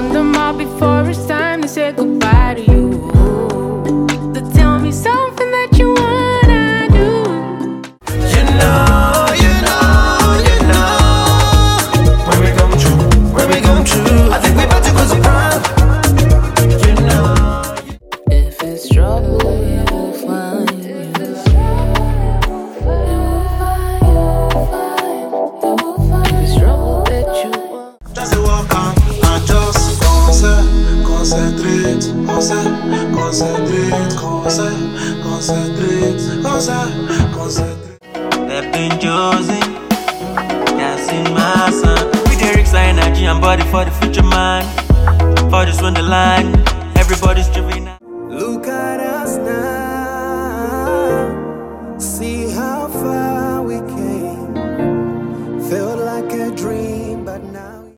Warned them all before it's time to say goodbye to you. To tell me something that you wanna do. You know, you know, you know. When we come true, when we come true, I think we go surprise. You know. If it's trouble, you will find. Concentrate, concentrate, concentrate, concentrate, concentrate, concentrate. They've been chosen, dancing my son. With the energy and body for the future man. For this one